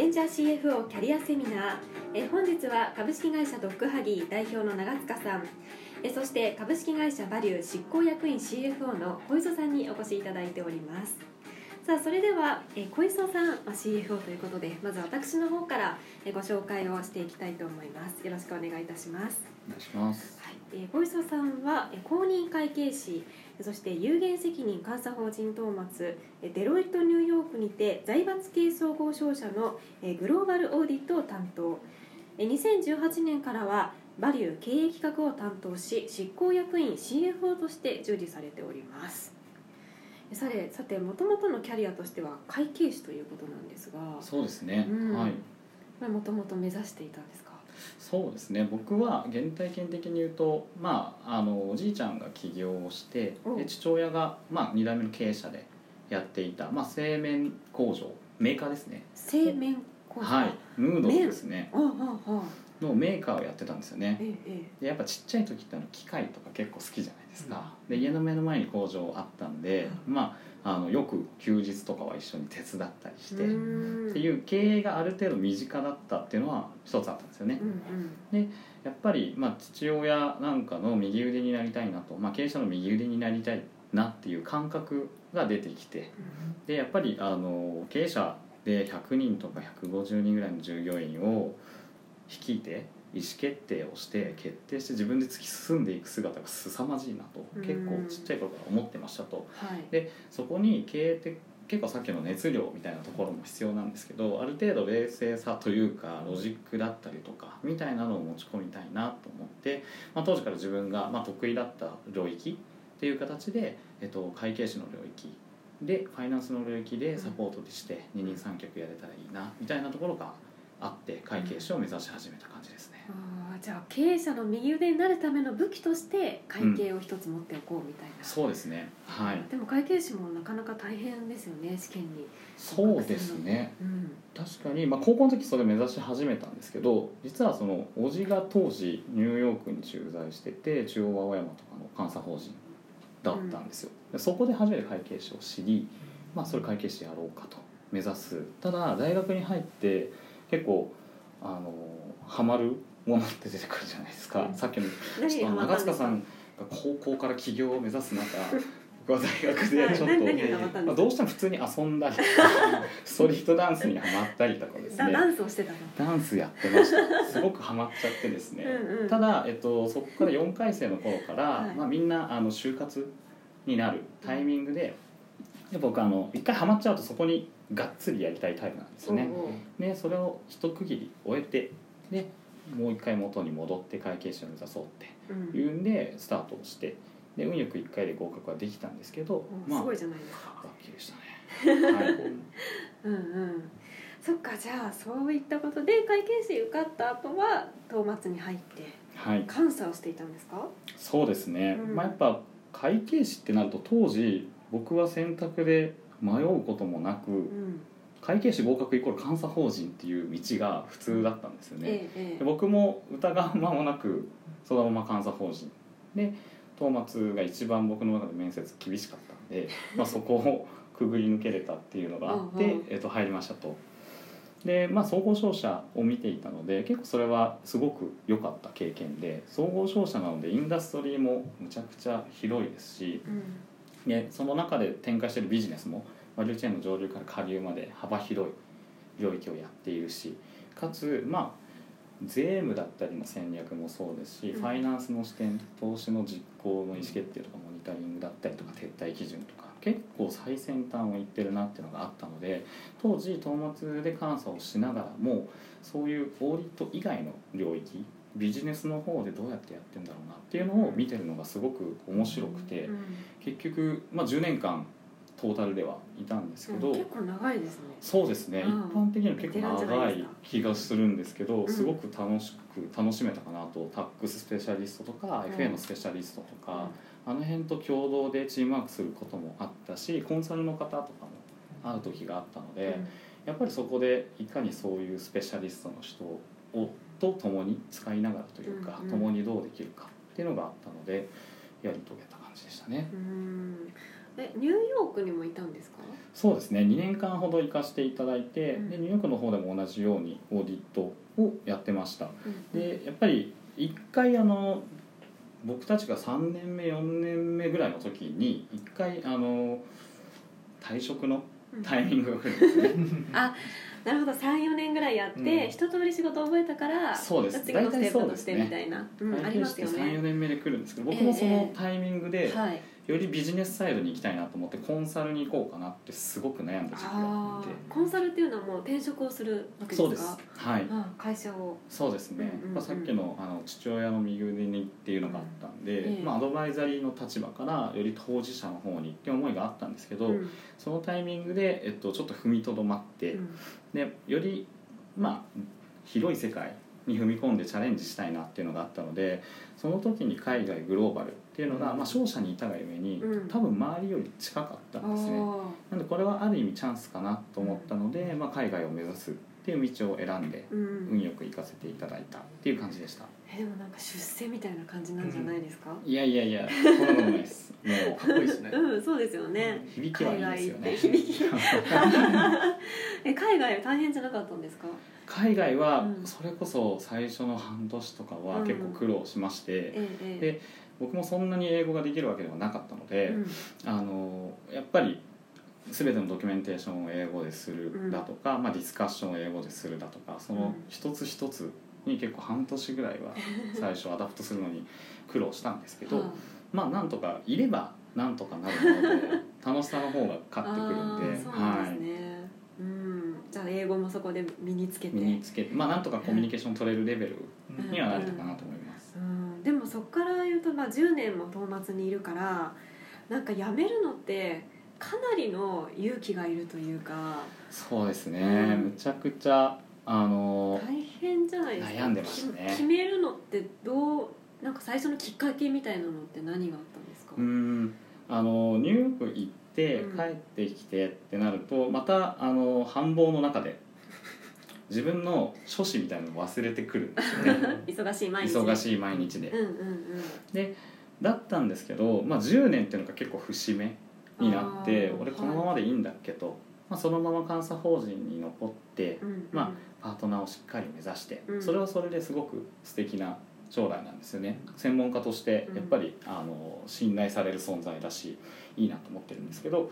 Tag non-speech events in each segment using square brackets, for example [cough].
ベンチャー CFO キャリアセミナー。え本日は株式会社ドッグハギー代表の長塚さん。えそして株式会社バリュー執行役員 CFO の小磯さんにお越しいただいております。さあそれではえ小磯さんまあ CFO ということでまず私の方からえご紹介をしていきたいと思います。よろしくお願いいたします。お願いします。はい、えー、小磯さんはえー公認会計士そして有限責任監査法人等末えーデロイトニューヨークにて財閥系総合商社のえーグローバルオーディットを担当。えー2018年からはバリュー経営企画を担当し執行役員 CFO として従事されております。えさてさてもともとのキャリアとしては会計士ということなんですがそうですね。うんはい。もともと目指していたんですか？そうですね。僕は原体験的に言うと、まああのおじいちゃんが起業をして、おで父親がまあ二代目の経営者でやっていたまあ製麺工場メーカーですね。製麺工場はい。ヌードルですね。ああああのメーカーをやってたんですよね。でやっぱちっちゃい時ってあの機械とか結構好きじゃないですか。で家の目の前に工場あったんで、まああのよく休日とかは一緒に手伝ったりして。っていう経営がある程度身近だったっていうのは一つあったんですよねう、んやっぱりまあ父親なんかの右腕になりたいなと、まあ、経営者の右腕になりたいなっていう感覚が出てきてでやっぱりあの経営者で100人とか150人ぐらいの従業員を率いて意思決定をして決定して自分で突き進んでいく姿が凄まじいなとうん結構ちっちゃい頃から思ってましたと。はいでそこに経営って結構さっきの熱量みたいなところも必要なんですけどある程度冷静さというかロジックだったりとかみたいなのを持ち込みたいなと思って、まあ、当時から自分がまあ得意だった領域っていう形で、えっと、会計士の領域でファイナンスの領域でサポートして二人三脚やれたらいいなみたいなところがあって会計士を目指し始めた感じですね。あーじゃあ経営者の右腕になるための武器として会計を一つ持っておこうみたいな、そうですね。はい。でも会計士もなかなか大変ですよね試験に。そうですね。うん。確かに、まあ、高校の時それ目指し始めたんですけど実はその叔父が当時ニューヨークに駐在してて中央青山とかの監査法人だったんですよ、でそこで初めて会計士を知り、まあ、それ会計士やろうかと目指す。ただ大学に入って結構あのハマるものって出てくるじゃないですか、うん。さっきの何がハマったんですか？長塚さんが高校から起業を目指す中僕 [laughs] は大学でちょっと、まあ、どうしても普通に遊んだりスト [laughs] リートダンスにハマったりとかですね。ダダンスをしてたの？ダンスやってました。すごくハマっちゃってですね。うんうん。ただ、えっと、そこから4回生の頃から、はい。まあ、みんなあの就活になるタイミングでで僕あの一回ハマっちゃうとそこにがっつりやりたいタイプなんですよね。おうおうでそれを一区切り終えてでもう一回元に戻って会計士を目指そうってうん。いうんでスタートをしてで運よく1回で合格はできたんですけどおまあすごいじゃないですか。ラッキーでしたね、はい、[laughs] うんうん。そっかじゃあそういったことで会計士受かった後は東末に入ってはい、監査をしていたんですか？そうですね、うん。まあ、やっぱ会計士ってなると当時僕は選択で迷うこともなくうん会計士合格イコール監査法人っていう道が普通だったんですよね、えええで僕も疑う間もなくそのまま監査法人。で東末が一番僕の中で面接厳しかったんで、[laughs] まあ、そこをくぐり抜けれたっていうのがあってえっと入りましたと。でまあ、総合商社を見ていたので結構それはすごく良かった経験で総合商社なのでインダストリーもむちゃくちゃ広いですしうんでその中で展開しているビジネスもバリューチェーンの上流から下流まで幅広い領域をやっているしかつまあ税務だったりの戦略もそうですし、うん。ファイナンスの視点投資の実行の意思決定とかモニタリングだったりとか撤退基準とか結構最先端をいってるなっていうのがあったので当時東末で監査をしながらもそういうオーディット以外の領域ビジネスの方でどうやってやってんだろうなっていうのを見てるのがすごく面白くて、うん結局、まあ、10年間トータルではいたんですけど、うん結構長いですね。そうですね、うん。一般的には結構長い気がするんですけど、んすごく楽しく楽しめたかなと。タックススペシャリストとか、うん。FA のスペシャリストとか、あの辺と共同でチームワークすることもあったしコンサルの方とかも会う時があったので、やっぱりそこでいかにそういうスペシャリストの人をと共に使いながらというか、うんうん。共にどうできるかっていうのがあったのでやり遂げた感じでしたね。うん。えニューヨークにもいたんですか？そうですね。2年間ほど行かせていただいて、うん。でニューヨークの方でも同じようにオーディットをやってました。うんでやっぱり一回あの僕たちが3年目4年目ぐらいの時に一回あの退職のうん。タイミングが来るんですね [laughs] なるほど。34年ぐらいやって、うん。一通り仕事覚えたからそうです。次のステップとしてみたいな、うん、ありますよ34ね年目で来るんですけど僕もそのタイミングではいよりビジネスサイドに行きたいなと思ってコンサルに行こうかなってすごく悩んだ時期がああって。ーコンサルっていうのはもう転職をするわけですか？そうです。はい。あ会社を。そうですね、うんうんうん。やっぱさっきのあの父親の右腕にっていうのがあったんで、ええ。まあ、アドバイザリーの立場からより当事者の方にって思いがあったんですけど、うん。そのタイミングで、えっと、ちょっと踏みとどまって、うん。でより、まあ、広い世界に踏み込んでチャレンジしたいなっていうのがあったのでその時に海外グローバルっていうのが、まあ、商社にいたがゆえに、うん。多分周りより近かったんですね。あなんでこれはある意味チャンスかなと思ったので、まあ、海外を目指すっていう道を選んでーうん。運よく行かせていただいたっていう感じでした。えでもなんか出世みたいな感じなんじゃないですか、いやいやいやそんなことないです。[laughs] もうかっこいいですね。うん、そうですよね、響きはいいですよね。え海外 [laughs] [laughs] 大変じゃなかったんですか？海外はうん。それこそ最初の半年とかはうん。結構苦労しまして、で僕もそんなに英語ができるわけではなかったので、うん。あのやっぱり全てのドキュメンテーションを英語でするだとか、まあ、ディスカッションを英語でするだとかその一つ一つに結構半年ぐらいは最初 adapt するのに苦労したんですけど、はまあなんとかいればなんとかなるので [laughs] 楽しさの方が勝ってくるんであー英語もそこで身につけて。身につけて。まあなんとかコミュニケーション取れるレベルうん。にはなれたかなと思います。うん、でもそこから言うと、まあ、10年も東松にいるからなんか辞めるのってかなりの勇気がいるというか。そうですね、うん。むちゃくちゃあの大変じゃないですか。悩んでましたね。き決めるのってどうなんか最初のきっかけみたいなのって何があったんですか、うん。あのニューヨーク行ってうん。帰ってきてってなるとまたあの繁忙の中で自分の書士みたいなのを忘れてくるんですよね。[laughs] 忙しい毎日。忙しい毎日で。うんうんうん。だったんですけど、まあ、10年っていうのが結構節目になって俺このままでいいんだっけと、まあ、そのまま監査法人に残ってうんうん。まパートナーをしっかり目指して、うん。それはそれですごく素敵な将来なんですよね。専門家としてうん。やっぱり、あの信頼される存在だしいいなと思ってるんですけど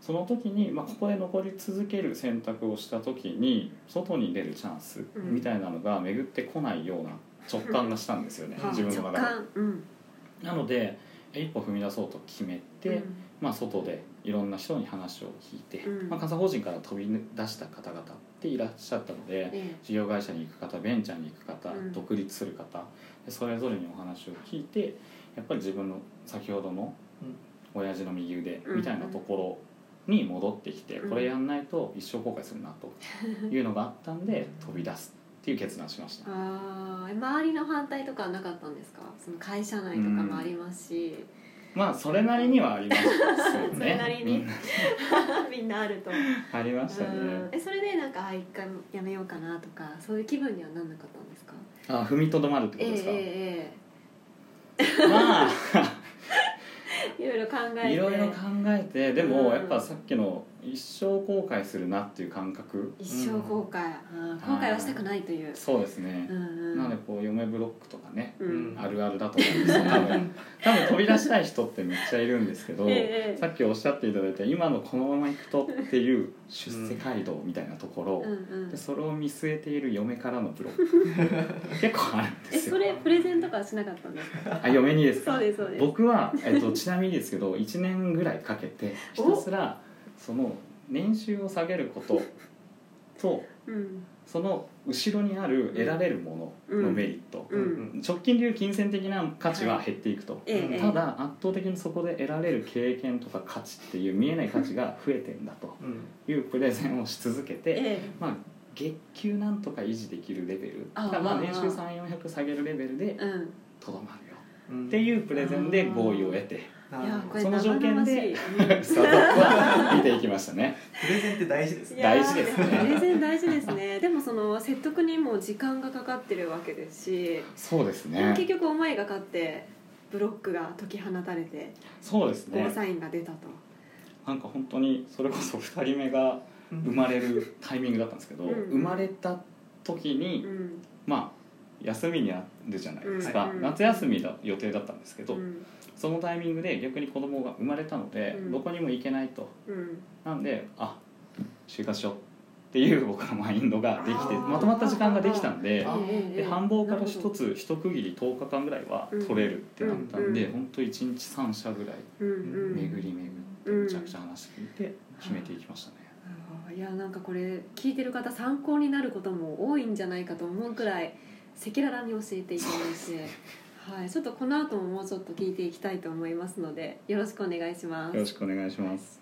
その時に、まあ、ここで残り続ける選択をした時に外に出るチャンスうん。みたいなのが巡ってこないような直感がしたんですよね、はあ自分の直中で。感。うん。なので一歩踏み出そうと決めて、うん。まあ、外でいろんな人に話を聞いて、うん。まあ、監査法人から飛び出した方々っていらっしゃったので、え事業会社に行く方ベンチャーに行く方、うん。独立する方でそれぞれにお話を聞いてやっぱり自分の先ほどの親父の右腕みたいなところに戻ってきて、うん。これやんないと一生後悔するなと [laughs] いうのがあったんで飛び出すっていう決断しました。あー周りの反対とかはなかったんですか？その会社内とかもありますし、まあそれなりにはありますよね。それなりに。うん。[laughs] みんなあると、ありましたね。うん。えそれでなんかあ一回やめようかなとかそういう気分にはなんなかったんですか？あ踏みとどまるってこええとですか？えまあえ。ええ。[laughs] いろいろ考えて。いろいろ考えてでもうん。やっぱさっきの一生後悔するなっていう感覚？一生後悔、あー後悔はしたくないという、そうですね。うんうん、なのでこう嫁ブロックとかねうん。あるあるだと思うんですよ。多分。[laughs] 多分飛び出したい人ってめっちゃいるんですけどええさっきおっしゃっていただいた今のこのまま行くとっていう出世街道みたいなところうんうん。でそれを見据えている嫁からのブロック [laughs] 結構あるんでえすよ。それプレゼントとかはしなかったんですか？あ嫁にですか？そうですそうです。僕は、えっと、ちなみにですけど1年ぐらいかけてひたすらその年収を下げることとうん。その後ろにある得られるもののメリット、うん。直近でいう金銭的な価値は減っていくと、ええ。ただ圧倒的にそこで得られる経験とか価値っていう見えない価値が増えてんだと。うん。いうプレゼンをし続けて、えまあ月給なんとか維持できるレベル。まあ年収3400下げるレベルでとどまる。ようんっていうプレゼンで合意を得て。その条件でスタートアップは見ていきましたね。プレゼンって大事です大事ですね。プレゼン大事ですね。でもその説得にも時間がかかってるわけですし、そうですでも結ね局思いが勝ってブロックが解き放たれてそうですね。ゴーサインが出たと、なんか本当にそれこそ2人目が生まれるタイミングだったんですけど、うん。生まれた時に、うん。まあ休みになるじゃないですか、うん夏休みだ予定だったんですけど、うん。そのタイミングで逆に子供が生まれたので、うん。どこにも行けないと。うん。なんであ就活しようっていう僕のマインドができてまとまった時間ができたんでで繁忙から一つ一区切り10日間ぐらいは取れるってなったんで、うん本当一日3社ぐらい巡り巡ってめちゃくちゃ話聞いて決めていきましたね。いやなんかこれ聞いてる方参考になることも多いんじゃないかと思うくらい赤裸々に教えていただいて、はい、ちょっとこの後ももうちょっと聞いていきたいと思いますのでよろしくお願いします。よろ。しくお願いします